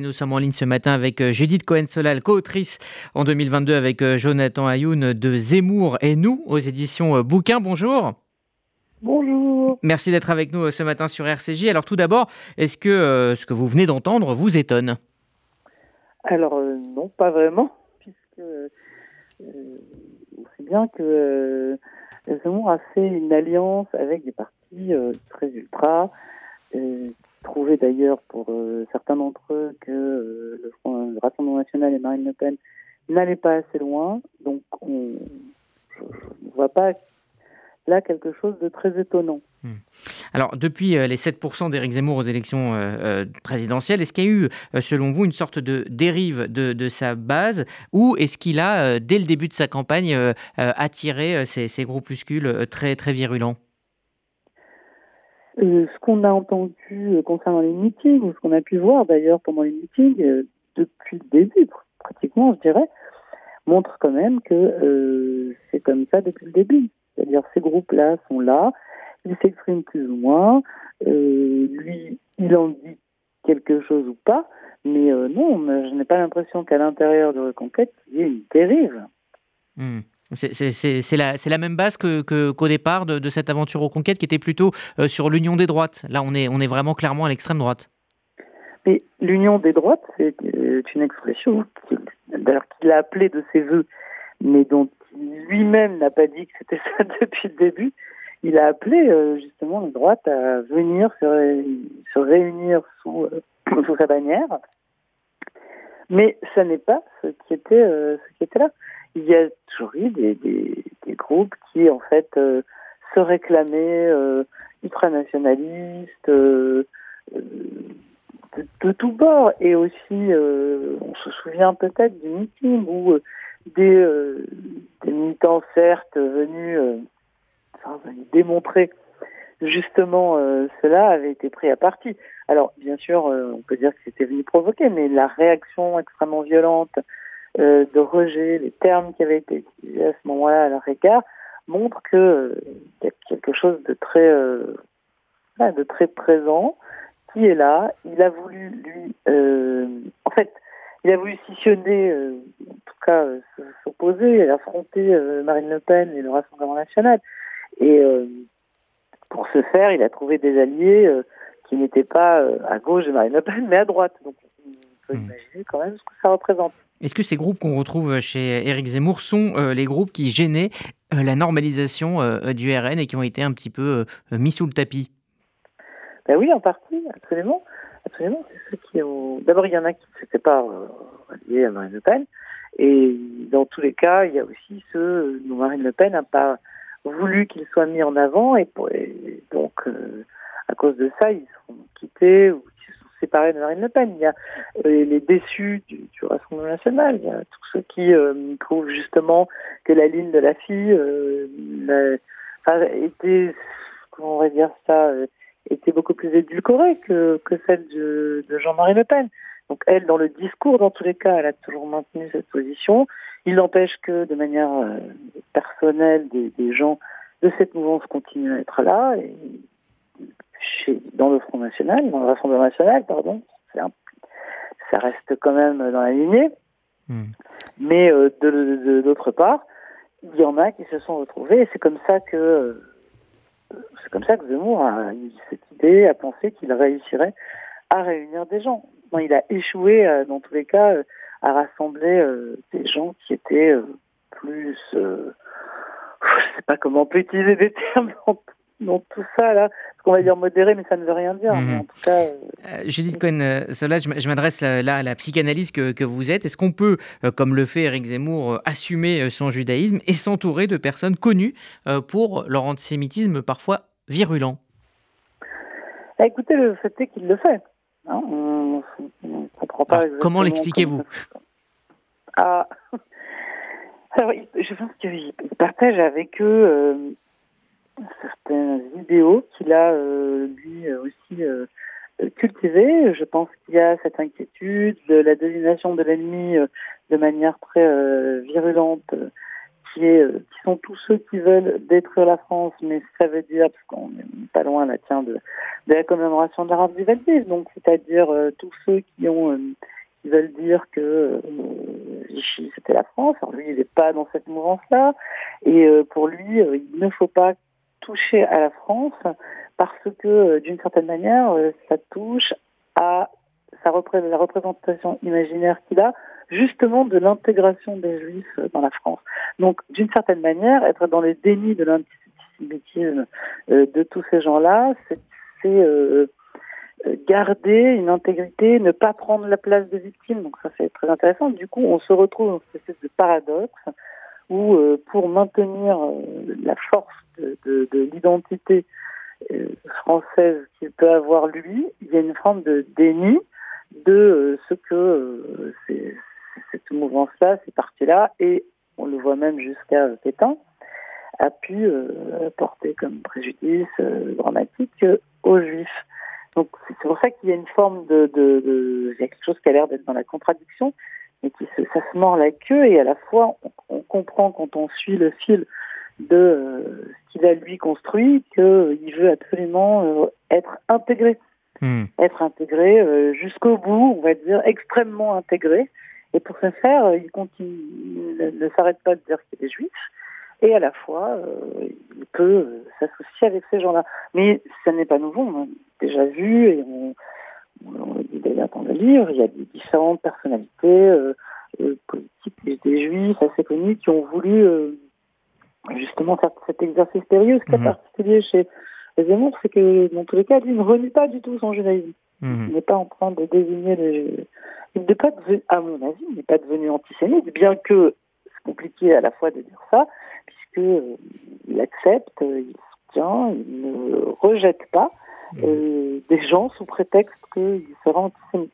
Nous sommes en ligne ce matin avec euh, Judith Cohen-Solal, co-autrice en 2022 avec euh, Jonathan Ayoun de Zemmour et nous aux éditions euh, Bouquin. Bonjour. Bonjour. Merci d'être avec nous ce matin sur RCJ. Alors tout d'abord, est-ce que ce que vous venez d'entendre vous étonne? Alors non, pas vraiment, puisque on sait bien que Zemmour a fait une alliance avec des partis très ultra trouvé d'ailleurs pour euh, certains d'entre eux que euh, le, Rassemblement national et Marine Le Pen n'allaient pas assez loin. Donc on, ne vois pas là quelque chose de très étonnant. Hmm. Alors, depuis euh, les 7% d'Éric Zemmour aux élections présidentielles, est-ce qu'il y a eu, selon vous, une sorte de dérive de, sa base ou est-ce qu'il a, dès le début de sa campagne, attiré ces, ces groupuscules très, très virulents? Euh, ce qu'on a entendu euh, concernant les meetings, ou ce qu'on a pu voir d'ailleurs pendant les meetings, euh, depuis le début, pratiquement, je dirais, montre quand même que c'est comme ça depuis le début. C'est-à-dire ces groupes-là sont là, ils s'expriment plus ou moins, lui, il en dit quelque chose ou pas, mais non, je n'ai pas l'impression qu'à l'intérieur de Reconquête, il y ait une dérive. Hmm. C'est la, même base qu'au départ de, cette aventure aux conquêtes qui était plutôt euh, sur l'union des droites. Là, on est, vraiment clairement à l'extrême droite. Mais l'union des droites, c'est une expression qu'il a appelée de ses voeux, mais dont lui-même n'a pas dit que c'était ça depuis le début. Il a appelé euh, justement les droites à venir se, réunir sous, euh, sa bannière. Mais ça n'est pas ce qui était là il y a toujours eu des, groupes qui, en fait, euh, se réclamaient euh, ultranationalistes euh, de, de tous bords. Et aussi, on se souvient peut-être du meeting où des, militants, certes, venus démontrer justement cela avait été pris à partie. Alors, bien sûr, on peut dire que c'était venu provoquer, mais la réaction extrêmement violente euh, de rejet, les termes qui avaient été utilisés à ce moment-là à leur égard, montrent que euh, y a quelque chose de très, euh, de très présent qui est là. Il a voulu lui, en fait, il a voulu scissionner, en tout cas s'opposer, affronter Marine Le Pen et le Rassemblement national. Et pour ce faire, il a trouvé des alliés qui n'étaient pas à gauche de Marine Le Pen, mais à droite. Donc, on peut mmh. imaginer quand même ce que ça représente. Est-ce que ces groupes qu'on retrouve chez Éric Zemmour sont euh, les groupes qui gênaient euh, la normalisation euh, du RN et qui ont été un petit peu mis sous le tapis? Ben Oui, en partie, absolument. absolument. D'abord, il y en a qui ne s'étaient pas liés à Marine Le Pen. Et dans tous les cas, il y a aussi ceux dont Marine Le Pen n'a pas voulu qu'ils soient mis en avant. Et, donc, à cause de ça, ils sont quittés séparés de Marine Le Pen. Il y a euh, les déçus du, Rassemblement national. Il y a tous ceux qui euh, trouvent justement que la ligne de la fille euh, était, comment on va dire ça, était beaucoup plus édulcorée que, celle de, Jean-Marie Le Pen. Donc elle, dans le discours, dans tous les cas, elle a toujours maintenu cette position. Il n'empêche que de manière personnelle, des, gens de cette mouvance continuent à être là. Dans le Front National, dans le Rassemblement National, pardon. ça reste quand même dans la lignée. Hmm. Mais euh, de, d'autre part, il y en a qui se sont retrouvés et c'est comme ça que c'est comme ça que Zemmour a eu cette idée, a pensé qu'il réussirait à réunir des gens. il a échoué euh, dans tous les cas euh, à rassembler des gens qui étaient plus je sais pas comment on peut utiliser des termes dans tout ça là qu'on va dire modéré, mais ça ne veut rien dire. Mhm. en tout cas, euh, euh, Judith Cohen, euh, je m'adresse là à la psychanalyse que, que vous êtes. Est-ce qu'on peut, comme le fait Eric Zemmour, assumer son judaïsme et s'entourer de personnes connues pour leur antisémitisme parfois virulent? Bah, Écoutez, le fait est qu'il le fait. Hein. on, comprend pas. comment l'expliquez-vous? ah. Alors, je pense qu'il partage avec eux certaines vidéos qu'il a euh, lui euh, aussi euh, cultivées. Je pense qu'il y a cette inquiétude de la désignation de l'ennemi de manière très virulente qui, est, qui sont tous ceux qui veulent détruire la France, mais ça veut dire, parce qu'on n'est pas loin là, tiens, de, de la commémoration de l'arabe du Valdiv, donc c'est-à-dire tous ceux qui ont qui veulent dire que Vichy c'était la France. Alors lui, il n'est pas dans cette mouvance-là, et pour lui, il ne faut pas toucher à la France parce que d'une certaine manière, ça touche à sa représentation imaginaire qu'il a justement de l'intégration des juifs dans la France. Donc, d'une certaine manière, être dans les dénis de l'antisémitisme euh, de tous ces gens-là, c'est euh, garder une intégrité, ne pas prendre la place de victime. Donc ça, c'est très intéressant. Du coup, on se retrouve dans cette espèce de paradoxe où, euh, pour maintenir la force de, de, de l'identité française qu'il peut avoir lui, il y a une forme de déni de ce que cette mouvance-là, ces partis-là, et on le voit même jusqu'à Pétain, a pu euh, porter comme préjudice euh, dramatique euh, aux Juifs. Donc c'est pour ça qu'il y a une forme de, il y a quelque chose qui a l'air d'être dans la contradiction, mais qui ça se mord la queue et à la fois on comprend quand on suit le fil de lui construit qu'il veut absolument être intégré, mmh. être intégré jusqu'au bout, on va dire extrêmement intégré. Et pour ce faire, euh, il continue, il ne, s'arrête pas de dire qu'il est juif, et à la fois, euh, il peut euh, s'associer avec ces gens-là. Mais ça n'est pas nouveau, on a déjà vu, et on, on le dit d'ailleurs dans le livre, il y a des différentes personnalités euh, politiques des juifs assez connus qui ont voulu justement faire cet exercice périlleux. Ce qui est mhm. particulier chez Zemmour, c'est que dans tous les cas, il ne renie pas du tout son judaïsme. Mhm. Il n'est pas en train de désigner les... Il n'est pas devenu, à mon avis, il n'est pas devenu antisémite, bien que c'est compliqué à la fois de dire ça, puisque euh, il accepte, il soutient, il ne rejette pas mhm. euh, des gens sous prétexte qu'ils seraient antisémites.